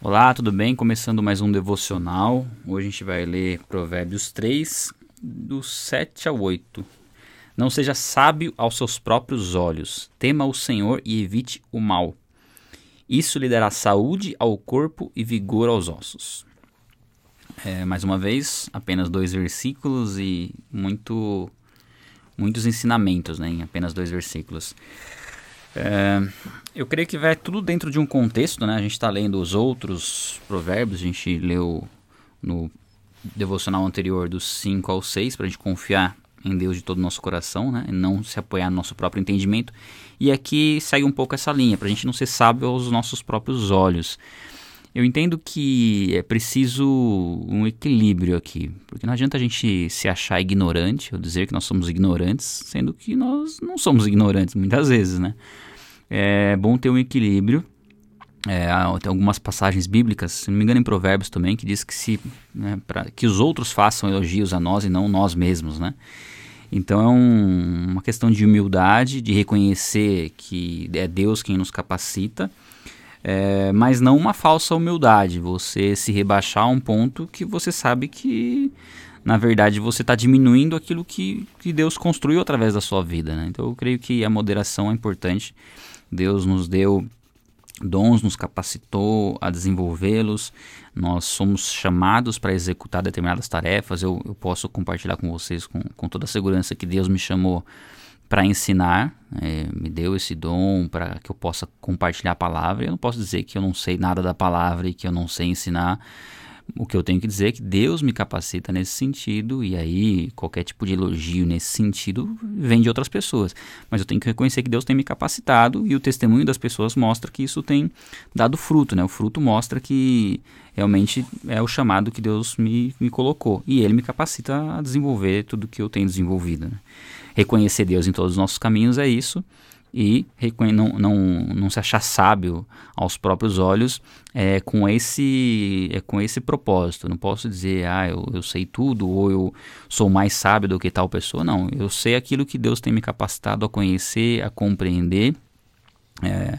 Olá, tudo bem? Começando mais um devocional. Hoje a gente vai ler Provérbios 3, do 7 ao 8. Não seja sábio aos seus próprios olhos, tema o Senhor e evite o mal. Isso lhe dará saúde ao corpo e vigor aos ossos. É, mais uma vez, apenas dois versículos e muito, muitos ensinamentos né, em apenas dois versículos. É, eu creio que vai tudo dentro de um contexto, né? A gente está lendo os outros provérbios, a gente leu no devocional anterior dos 5 ao 6, para a gente confiar em Deus de todo o nosso coração, né? E não se apoiar no nosso próprio entendimento. E aqui segue um pouco essa linha, para a gente não ser sábio aos nossos próprios olhos. Eu entendo que é preciso um equilíbrio aqui, porque não adianta a gente se achar ignorante ou dizer que nós somos ignorantes, sendo que nós não somos ignorantes muitas vezes, né? É bom ter um equilíbrio. É, tem algumas passagens bíblicas, se não me engano em Provérbios também, que diz que se né, pra, que os outros façam elogios a nós e não nós mesmos, né? Então é um, uma questão de humildade, de reconhecer que é Deus quem nos capacita é, mas não uma falsa humildade, você se rebaixar a um ponto que você sabe que, na verdade, você está diminuindo aquilo que, que Deus construiu através da sua vida. Né? Então eu creio que a moderação é importante. Deus nos deu dons, nos capacitou a desenvolvê-los, nós somos chamados para executar determinadas tarefas. Eu, eu posso compartilhar com vocês com, com toda a segurança que Deus me chamou para ensinar, é, me deu esse dom para que eu possa compartilhar a palavra. Eu não posso dizer que eu não sei nada da palavra e que eu não sei ensinar. O que eu tenho que dizer é que Deus me capacita nesse sentido, e aí qualquer tipo de elogio nesse sentido vem de outras pessoas. Mas eu tenho que reconhecer que Deus tem me capacitado e o testemunho das pessoas mostra que isso tem dado fruto. Né? O fruto mostra que realmente é o chamado que Deus me, me colocou, e Ele me capacita a desenvolver tudo que eu tenho desenvolvido. Né? reconhecer Deus em todos os nossos caminhos é isso e não, não, não se achar sábio aos próprios olhos é, com, esse, é, com esse propósito. Não posso dizer, ah, eu, eu sei tudo ou eu sou mais sábio do que tal pessoa. Não, eu sei aquilo que Deus tem me capacitado a conhecer, a compreender. É,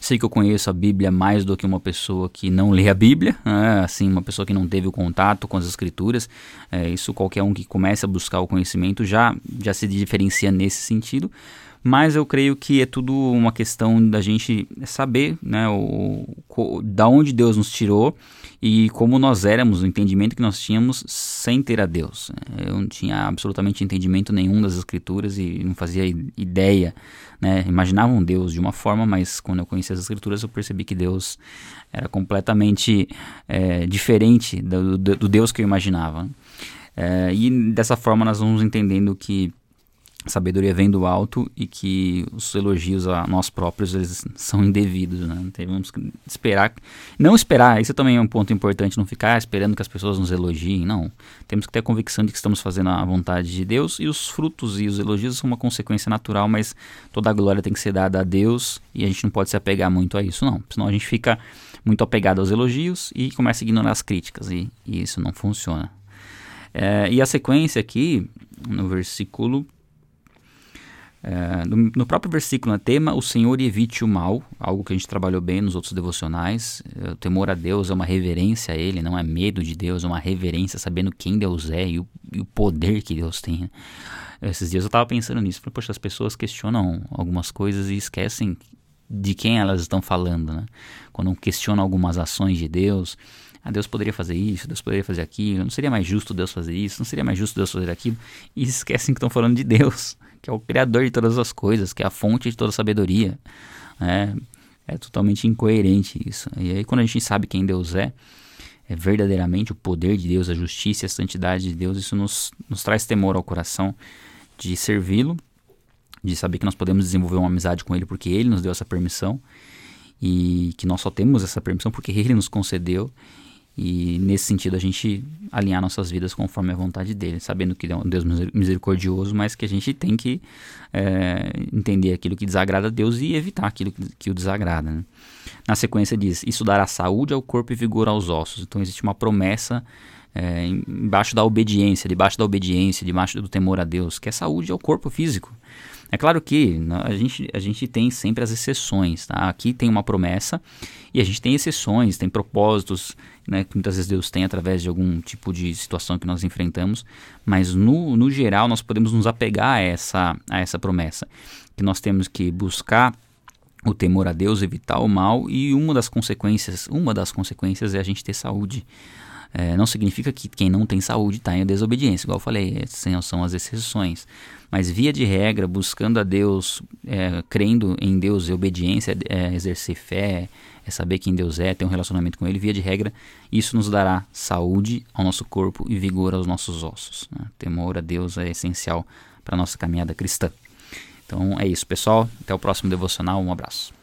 sei que eu conheço a Bíblia mais do que uma pessoa que não lê a Bíblia, né? assim, uma pessoa que não teve o contato com as Escrituras. É, isso qualquer um que comece a buscar o conhecimento já, já se diferencia nesse sentido mas eu creio que é tudo uma questão da gente saber né, o, o, da onde Deus nos tirou e como nós éramos, o entendimento que nós tínhamos sem ter a Deus. Eu não tinha absolutamente entendimento nenhum das Escrituras e não fazia ideia. Né? Imaginava um Deus de uma forma, mas quando eu conheci as Escrituras eu percebi que Deus era completamente é, diferente do, do, do, Deus que eu imaginava. É, e dessa forma nós vamos entendendo que sabedoria vem do alto e que os elogios a nós próprios eles são indevidos, né? Temos que esperar, não esperar, isso também é um ponto importante, não ficar esperando que as pessoas nos elogiem, não. Temos que ter a convicção de que estamos fazendo a vontade de Deus e os frutos e os elogios são uma consequência natural, mas toda a glória tem que ser dada a Deus e a gente não pode se apegar muito a isso, não. Senão a gente fica muito apegado aos elogios e começa a ignorar as críticas e, e isso não funciona. É, e a sequência aqui, no versículo é, no, no, próprio versículo, no tema, o Senhor evite o mal, algo que a gente trabalhou bem nos outros devocionais. É, o temor a Deus é uma reverência a Ele, não é medo de Deus, é uma reverência sabendo quem Deus é e o, e o poder que Deus tem. Né? Esses dias eu estava pensando nisso, falei, poxa, as pessoas questionam algumas coisas e esquecem de quem elas estão falando, né? Quando questionam algumas ações de Deus, ah, Deus poderia fazer isso, Deus poderia fazer aquilo, não seria mais justo Deus fazer isso, não seria mais justo Deus fazer aquilo, e esquecem que estão falando de Deus que é o Criador de todas as coisas, que é a fonte de toda sabedoria. É, é totalmente incoerente isso. E aí, quando a gente sabe quem Deus é, é verdadeiramente o poder de Deus, a justiça e a santidade de Deus, isso nos, nos traz temor ao coração de servi-lo, de saber que nós podemos desenvolver uma amizade com Ele porque Ele nos deu essa permissão e que nós só temos essa permissão porque Ele nos concedeu e nesse sentido a gente alinhar nossas vidas conforme a vontade dele, sabendo que é um Deus misericordioso, mas que a gente tem que é, entender aquilo que desagrada a Deus e evitar aquilo que, que o desagrada. Né? Na sequência diz: Isso dará saúde ao corpo e vigor aos ossos. Então existe uma promessa é, embaixo da obediência, debaixo da obediência, debaixo do temor a Deus, que é saúde ao corpo físico. É claro que a gente, a gente tem sempre as exceções, tá? Aqui tem uma promessa e a gente tem exceções, tem propósitos, né, que muitas vezes Deus tem através de algum tipo de situação que nós enfrentamos, mas no, no geral nós podemos nos apegar a essa, a essa promessa, que nós temos que buscar o temor a Deus, evitar o mal e uma das consequências, uma das consequências é a gente ter saúde. É, não significa que quem não tem saúde está em desobediência, igual eu falei, são as exceções. Mas via de regra, buscando a Deus, é, crendo em Deus e obediência, é, exercer fé, é saber quem Deus é, ter um relacionamento com Ele, via de regra, isso nos dará saúde ao nosso corpo e vigor aos nossos ossos. Né? Temor a Deus é essencial para a nossa caminhada cristã. Então é isso, pessoal. Até o próximo devocional. Um abraço.